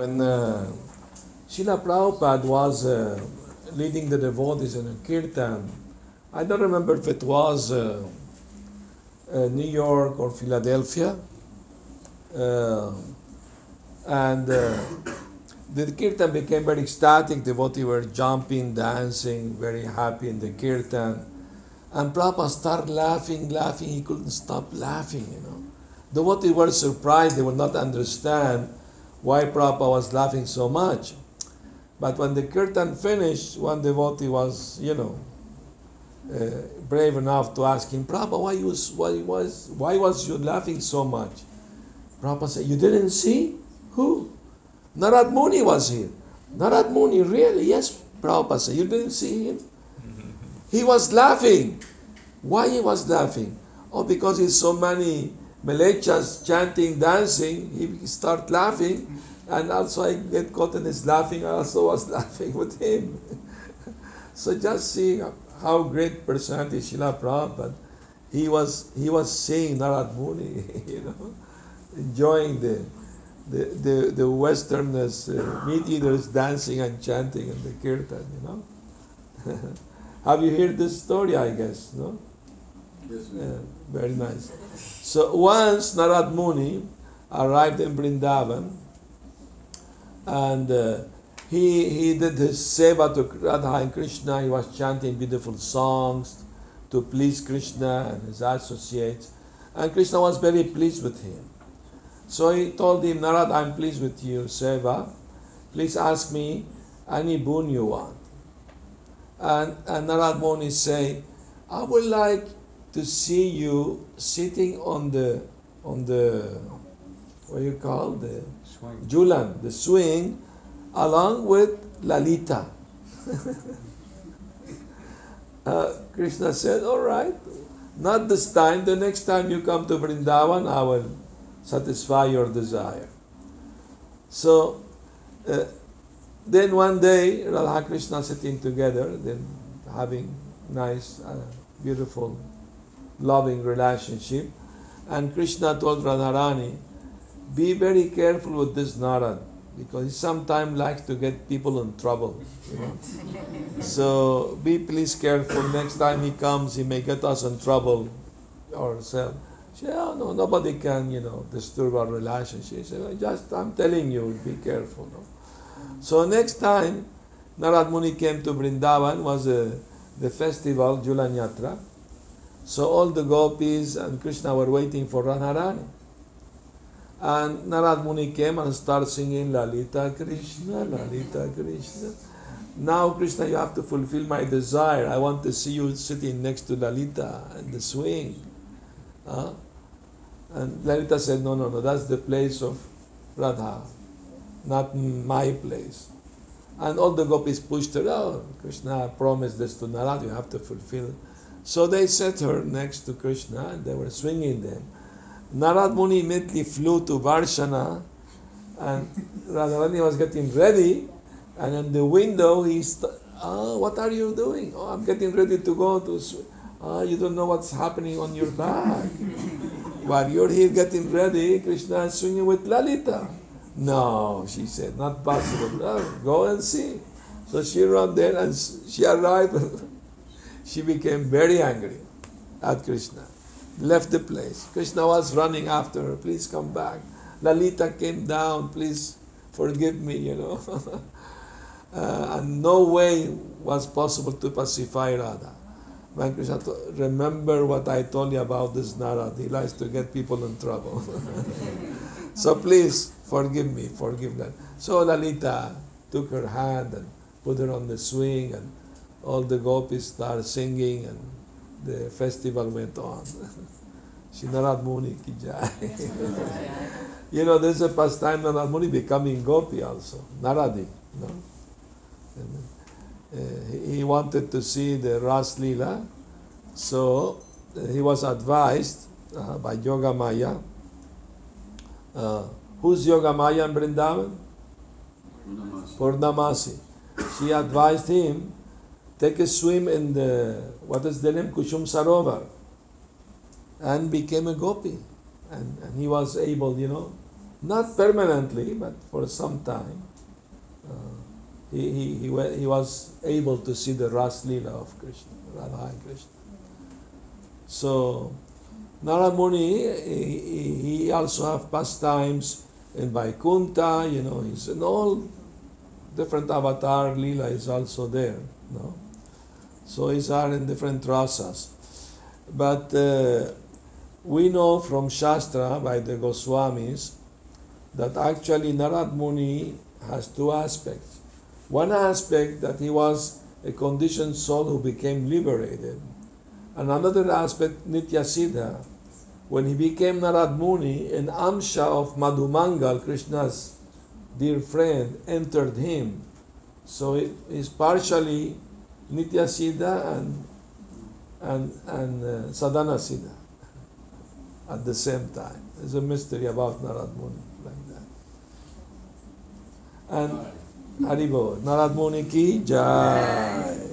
When uh, Srila Prabhupada was uh, leading the devotees in a kirtan, I don't remember if it was uh, uh, New York or Philadelphia, uh, and uh, the kirtan became very ecstatic. Devotees were jumping, dancing, very happy in the kirtan. And Prabhupada started laughing, laughing. He couldn't stop laughing, you know. The devotees were surprised. They would not understand why Prabhupada was laughing so much. But when the kirtan finished, one devotee was, you know, uh, brave enough to ask him, Prabhupada, why, you, why, was, why was you laughing so much? Prabhupada said, You didn't see? Who? Narad Muni was here. Narad Muni, really? Yes, Prabhupada said, You didn't see him? He was laughing. Why he was laughing? Oh, because he's so many Malechas chanting, dancing, he start laughing, and also I get caught in his laughing. I also was laughing with him. so just seeing how great personality Srila Prabhupada, he was he was seeing Narad Muni, you know, enjoying the the the, the Westerners, uh, meat eaters dancing and chanting in the kirtan, you know. Have you heard this story? I guess no. Yes, Yeah, very nice. So once Narad Muni arrived in Vrindavan and uh, he, he did his seva to Radha and Krishna. He was chanting beautiful songs to please Krishna and his associates. And Krishna was very pleased with him. So he told him, Narad, I'm pleased with you, seva. Please ask me any boon you want. And, and Narad Muni say, I would like to see you sitting on the on the what do you call the Swing. Julan, the swing, along with Lalita. uh, Krishna said, All right, not this time. The next time you come to Vrindavan, I will satisfy your desire. So, uh, then one day, Radha Krishna sitting together, then having nice, uh, beautiful, loving relationship, and Krishna told Radharani, be very careful with this Narad because he sometimes likes to get people in trouble. So be please careful. Next time he comes, he may get us in trouble ourselves. She said, oh, no, nobody can, you know, disturb our relationship. She said, just I'm telling you, be careful. No? So next time, Narad Muni came to Vrindavan was uh, the festival Julan Yatra. So all the gopis and Krishna were waiting for Radharani. And Narad Muni came and started singing Lalita Krishna, Lalita Krishna. Now, Krishna, you have to fulfill my desire. I want to see you sitting next to Lalita in the swing. Huh? And Lalita said, No, no, no, that's the place of Radha, not my place. And all the gopis pushed her, Oh, Krishna promised this to Narad, you have to fulfill. So they set her next to Krishna and they were swinging them. Narad Muni immediately flew to Varshana and Radharani was getting ready and in the window he st- ah, what are you doing? Oh, I'm getting ready to go to sw- ah, you don't know what's happening on your back. While you're here getting ready, Krishna is swinging with Lalita. No, she said, not possible. No, go and see. So she ran there and she arrived. she became very angry at Krishna. Left the place. Krishna was running after her. Please come back. Lalita came down. Please forgive me, you know. uh, and no way was possible to pacify Radha. When Krishna remember what I told you about this Narad. He likes to get people in trouble. so please forgive me, forgive that. So Lalita took her hand and put her on the swing, and all the gopis started singing, and the festival went on. Shri Narad Muni ki jai. you know, there's a pastime Narad Muni becoming gopi also, Naradi. No? And, uh, he- wanted to see the Ras Leela, so uh, he was advised uh, by Yoga Maya. Uh, who's Yoga Maya in Vrindavan? Namaste. Purnamasi. She advised him take a swim in the what is the name Kushum Sarovar and became a gopi and, and he was able you know not permanently, but for some time. Uh, he, he, he, he was able to see the Ras Leela of Krishna, Radha and Krishna. So, Narad Muni, he, he- also have pastimes in Vaikuntha, you know, he's in all different avatar Leela is also there, no? So he's are in different rasas. But uh, we know from Shastra by the Goswamis that actually Narad Muni has two aspects. One aspect that he was a conditioned soul who became liberated. And another aspect, Nitya Siddha, when he became Narad Muni, an Amsha of Madhumangal, Krishna's dear friend, entered him. So it is partially Nitya Siddha and, and, and uh, Sadhana Siddha at the same time. There's a mystery about Narad Muni like that. And. Haribol, Narad Muni ki jai.